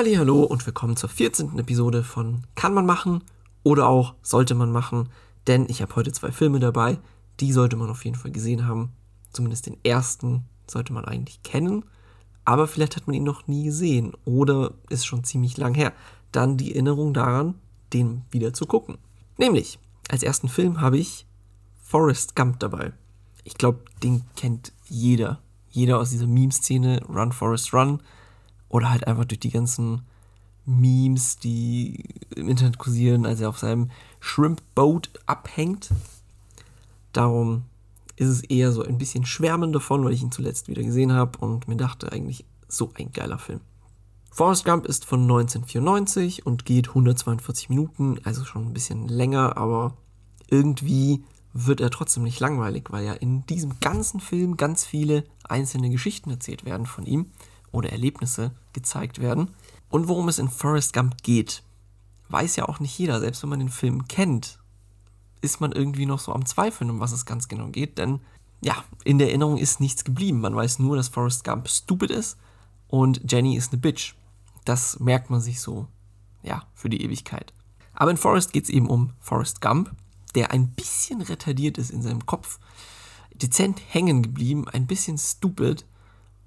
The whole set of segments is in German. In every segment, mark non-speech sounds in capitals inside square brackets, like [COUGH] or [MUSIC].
Hallo und willkommen zur 14. Episode von Kann man machen oder auch sollte man machen, denn ich habe heute zwei Filme dabei, die sollte man auf jeden Fall gesehen haben. Zumindest den ersten sollte man eigentlich kennen, aber vielleicht hat man ihn noch nie gesehen oder ist schon ziemlich lang her. Dann die Erinnerung daran, den wieder zu gucken. Nämlich, als ersten Film habe ich Forrest Gump dabei. Ich glaube, den kennt jeder. Jeder aus dieser Meme-Szene, Run Forrest Run. Oder halt einfach durch die ganzen Memes, die im Internet kursieren, als er auf seinem Shrimp Boat abhängt. Darum ist es eher so ein bisschen schwärmen davon, weil ich ihn zuletzt wieder gesehen habe und mir dachte, eigentlich so ein geiler Film. Forrest Gump ist von 1994 und geht 142 Minuten, also schon ein bisschen länger, aber irgendwie wird er trotzdem nicht langweilig, weil ja in diesem ganzen Film ganz viele einzelne Geschichten erzählt werden von ihm oder Erlebnisse gezeigt werden. Und worum es in Forrest Gump geht, weiß ja auch nicht jeder. Selbst wenn man den Film kennt, ist man irgendwie noch so am Zweifeln, um was es ganz genau geht. Denn ja, in der Erinnerung ist nichts geblieben. Man weiß nur, dass Forrest Gump stupid ist und Jenny ist eine Bitch. Das merkt man sich so, ja, für die Ewigkeit. Aber in Forrest geht es eben um Forrest Gump, der ein bisschen retardiert ist in seinem Kopf, dezent hängen geblieben, ein bisschen stupid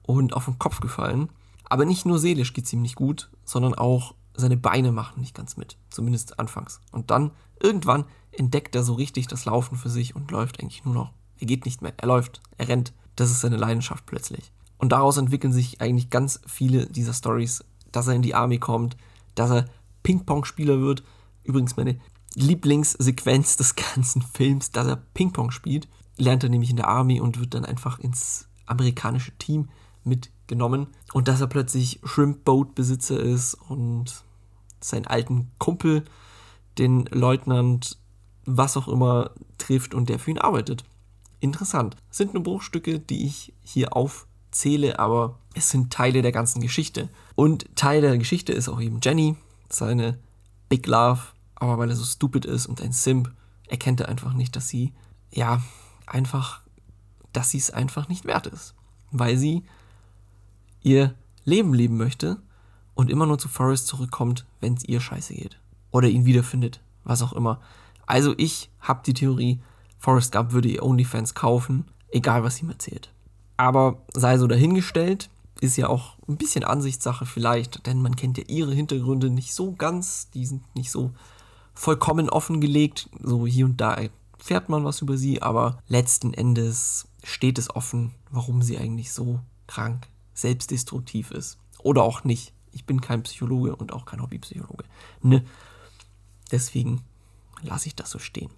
und auf den Kopf gefallen. Aber nicht nur seelisch geht es ihm nicht gut, sondern auch seine Beine machen nicht ganz mit. Zumindest anfangs. Und dann, irgendwann, entdeckt er so richtig das Laufen für sich und läuft eigentlich nur noch. Er geht nicht mehr, er läuft, er rennt. Das ist seine Leidenschaft plötzlich. Und daraus entwickeln sich eigentlich ganz viele dieser Stories, dass er in die Army kommt, dass er Ping-Pong-Spieler wird. Übrigens meine Lieblingssequenz des [LAUGHS] ganzen Films, dass er Ping-Pong spielt. Lernt er nämlich in der Army und wird dann einfach ins amerikanische Team mitgenommen. Und dass er plötzlich Shrimp Boat Besitzer ist und seinen alten Kumpel, den Leutnant, was auch immer, trifft und der für ihn arbeitet. Interessant. Sind nur Bruchstücke, die ich hier aufzähle, aber es sind Teile der ganzen Geschichte. Und Teil der Geschichte ist auch eben Jenny, seine Big Love, aber weil er so stupid ist und ein Simp, erkennt er einfach nicht, dass sie, ja, einfach, dass sie es einfach nicht wert ist. Weil sie ihr Leben leben möchte und immer nur zu Forrest zurückkommt, wenn es ihr scheiße geht. Oder ihn wiederfindet, was auch immer. Also ich habe die Theorie, Forrest Gump würde ihr OnlyFans kaufen, egal was ihm erzählt. Aber sei so dahingestellt, ist ja auch ein bisschen Ansichtssache vielleicht, denn man kennt ja ihre Hintergründe nicht so ganz, die sind nicht so vollkommen offengelegt. So hier und da erfährt man was über sie, aber letzten Endes steht es offen, warum sie eigentlich so krank, selbstdestruktiv ist. Oder auch nicht. Ich bin kein Psychologe und auch kein Hobbypsychologe. Ne? Deswegen lasse ich das so stehen.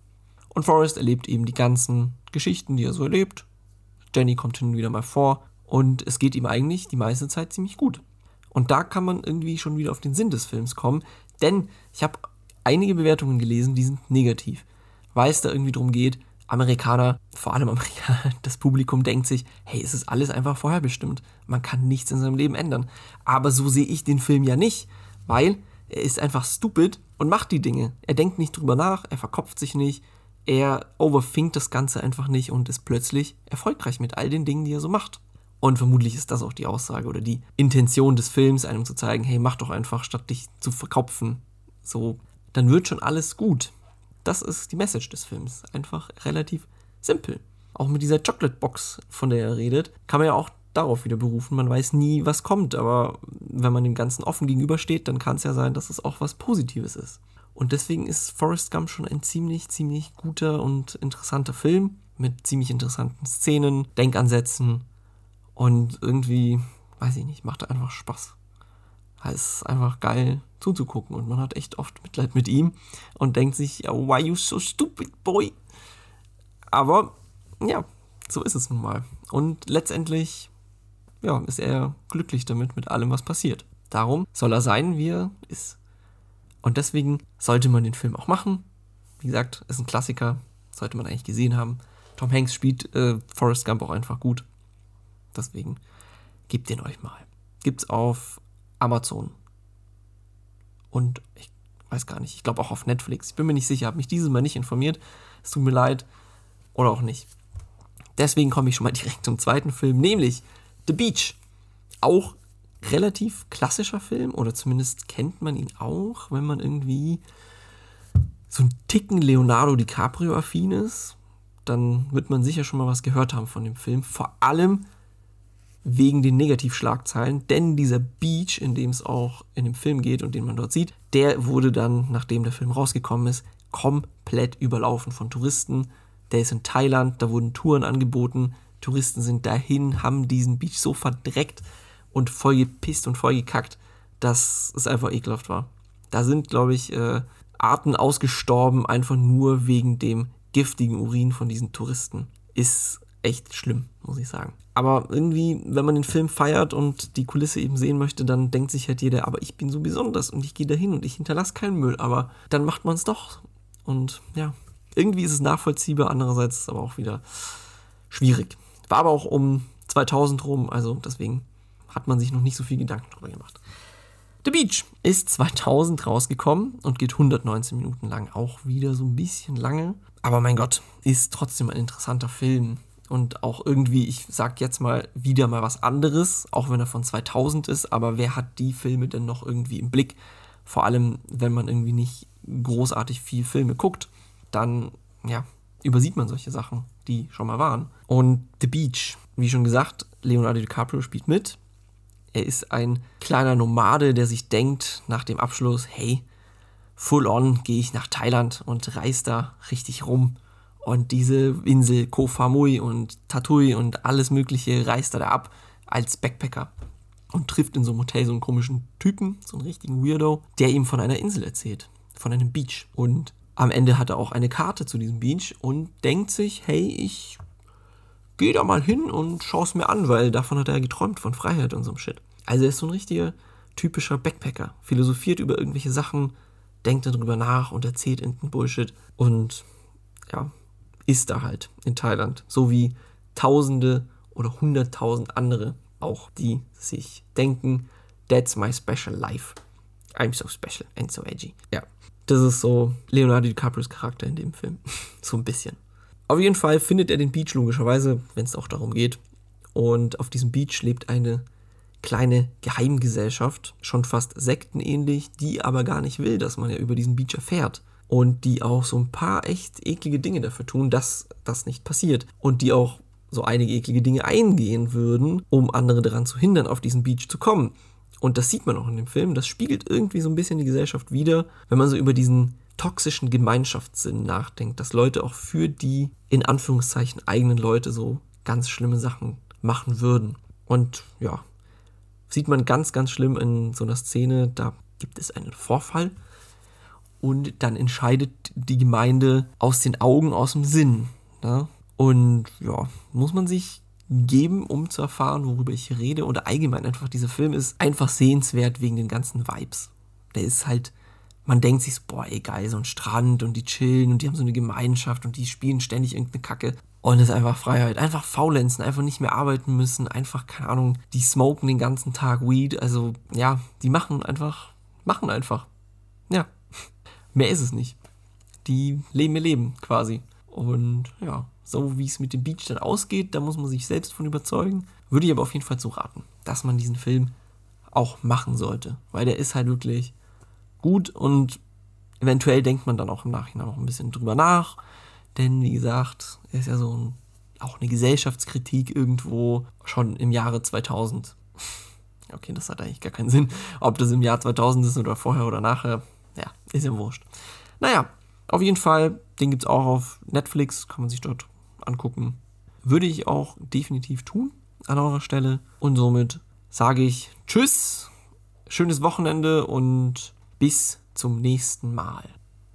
Und Forrest erlebt eben die ganzen Geschichten, die er so erlebt. Jenny kommt hin und wieder mal vor und es geht ihm eigentlich die meiste Zeit ziemlich gut. Und da kann man irgendwie schon wieder auf den Sinn des Films kommen, denn ich habe einige Bewertungen gelesen, die sind negativ, weil es da irgendwie darum geht, Amerikaner, vor allem Amerikaner, [LAUGHS] das Publikum denkt sich, hey, es ist alles einfach vorherbestimmt. Man kann nichts in seinem Leben ändern. Aber so sehe ich den Film ja nicht, weil er ist einfach stupid und macht die Dinge. Er denkt nicht drüber nach, er verkopft sich nicht, er overthinkt das Ganze einfach nicht und ist plötzlich erfolgreich mit all den Dingen, die er so macht. Und vermutlich ist das auch die Aussage oder die Intention des Films, einem zu zeigen, hey, mach doch einfach, statt dich zu verkopfen. So dann wird schon alles gut. Das ist die Message des Films. Einfach relativ simpel. Auch mit dieser Chocolate Box, von der er redet, kann man ja auch darauf wieder berufen. Man weiß nie, was kommt, aber wenn man dem Ganzen offen gegenübersteht, dann kann es ja sein, dass es auch was Positives ist. Und deswegen ist Forrest Gump schon ein ziemlich, ziemlich guter und interessanter Film mit ziemlich interessanten Szenen, Denkansätzen und irgendwie, weiß ich nicht, macht einfach Spaß. Es ist einfach geil zuzugucken und man hat echt oft Mitleid mit ihm und denkt sich, why you so stupid, boy? Aber ja, so ist es nun mal. Und letztendlich ja, ist er glücklich damit, mit allem, was passiert. Darum soll er sein, wie er ist. Und deswegen sollte man den Film auch machen. Wie gesagt, ist ein Klassiker, sollte man eigentlich gesehen haben. Tom Hanks spielt äh, Forrest Gump auch einfach gut. Deswegen gebt den euch mal. Gibt's auf Amazon. Und ich weiß gar nicht, ich glaube auch auf Netflix. Ich bin mir nicht sicher, habe mich dieses Mal nicht informiert. Es tut mir leid. Oder auch nicht. Deswegen komme ich schon mal [LAUGHS] direkt zum zweiten Film, nämlich The Beach. Auch relativ klassischer Film oder zumindest kennt man ihn auch, wenn man irgendwie so ein Ticken Leonardo DiCaprio-affin ist, dann wird man sicher schon mal was gehört haben von dem Film. Vor allem wegen den Negativschlagzeilen, denn dieser Beach, in dem es auch in dem Film geht und den man dort sieht, der wurde dann, nachdem der Film rausgekommen ist, komplett überlaufen von Touristen. Der ist in Thailand, da wurden Touren angeboten, Touristen sind dahin, haben diesen Beach so verdreckt und voll gepisst und voll gekackt, dass es einfach ekelhaft war. Da sind, glaube ich, äh, Arten ausgestorben, einfach nur wegen dem giftigen Urin von diesen Touristen. Ist echt schlimm, muss ich sagen. Aber irgendwie, wenn man den Film feiert und die Kulisse eben sehen möchte, dann denkt sich halt jeder, aber ich bin so besonders und ich gehe dahin und ich hinterlasse keinen Müll. Aber dann macht man es doch. Und ja, irgendwie ist es nachvollziehbar, andererseits ist es aber auch wieder schwierig. War aber auch um 2000 rum, also deswegen hat man sich noch nicht so viel Gedanken drüber gemacht. The Beach ist 2000 rausgekommen und geht 119 Minuten lang. Auch wieder so ein bisschen lange. Aber mein Gott, ist trotzdem ein interessanter Film. Und auch irgendwie, ich sag jetzt mal wieder mal was anderes, auch wenn er von 2000 ist. Aber wer hat die Filme denn noch irgendwie im Blick? Vor allem, wenn man irgendwie nicht großartig viel Filme guckt, dann, ja, übersieht man solche Sachen, die schon mal waren. Und The Beach, wie schon gesagt, Leonardo DiCaprio spielt mit. Er ist ein kleiner Nomade, der sich denkt nach dem Abschluss, hey, full on gehe ich nach Thailand und reise da richtig rum. Und diese Insel Koh Phamui und Tatui und alles mögliche reist er da ab als Backpacker. Und trifft in so einem Hotel so einen komischen Typen, so einen richtigen Weirdo, der ihm von einer Insel erzählt, von einem Beach. Und am Ende hat er auch eine Karte zu diesem Beach und denkt sich, hey, ich geh da mal hin und schau es mir an, weil davon hat er geträumt, von Freiheit und so einem Shit. Also er ist so ein richtiger, typischer Backpacker. Philosophiert über irgendwelche Sachen, denkt darüber nach und erzählt irgendeinen Bullshit und ja, ist da halt in Thailand. So wie Tausende oder Hunderttausend andere auch, die sich denken, that's my special life. I'm so special and so edgy. Ja, das ist so Leonardo DiCaprios Charakter in dem Film. [LAUGHS] so ein bisschen. Auf jeden Fall findet er den Beach logischerweise, wenn es auch darum geht. Und auf diesem Beach lebt eine kleine Geheimgesellschaft, schon fast sektenähnlich, die aber gar nicht will, dass man ja über diesen Beach erfährt. Und die auch so ein paar echt eklige Dinge dafür tun, dass das nicht passiert. Und die auch so einige eklige Dinge eingehen würden, um andere daran zu hindern, auf diesen Beach zu kommen. Und das sieht man auch in dem Film. Das spiegelt irgendwie so ein bisschen die Gesellschaft wider, wenn man so über diesen toxischen Gemeinschaftssinn nachdenkt, dass Leute auch für die in Anführungszeichen eigenen Leute so ganz schlimme Sachen machen würden. Und ja, sieht man ganz, ganz schlimm in so einer Szene, da gibt es einen Vorfall und dann entscheidet die Gemeinde aus den Augen, aus dem Sinn. Ne? Und ja, muss man sich geben, um zu erfahren, worüber ich rede. Oder allgemein einfach, dieser Film ist einfach sehenswert wegen den ganzen Vibes. Der ist halt man denkt sich, boah, ey, geil, so ein Strand und die chillen und die haben so eine Gemeinschaft und die spielen ständig irgendeine Kacke. Und es ist einfach Freiheit. Einfach faulenzen, einfach nicht mehr arbeiten müssen, einfach, keine Ahnung, die smoken den ganzen Tag Weed. Also, ja, die machen einfach, machen einfach. Ja, mehr ist es nicht. Die leben ihr Leben quasi. Und ja, so wie es mit dem Beach dann ausgeht, da muss man sich selbst von überzeugen. Würde ich aber auf jeden Fall so raten, dass man diesen Film auch machen sollte. Weil der ist halt wirklich gut und eventuell denkt man dann auch im Nachhinein noch ein bisschen drüber nach. Denn wie gesagt, er ist ja so ein, auch eine Gesellschaftskritik irgendwo schon im Jahre 2000. Okay, das hat eigentlich gar keinen Sinn. Ob das im Jahr 2000 ist oder vorher oder nachher, ja, ist ja wurscht. Naja, auf jeden Fall, den gibt es auch auf Netflix, kann man sich dort angucken. Würde ich auch definitiv tun an eurer Stelle. Und somit sage ich Tschüss, schönes Wochenende und bis zum nächsten Mal.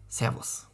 Servus.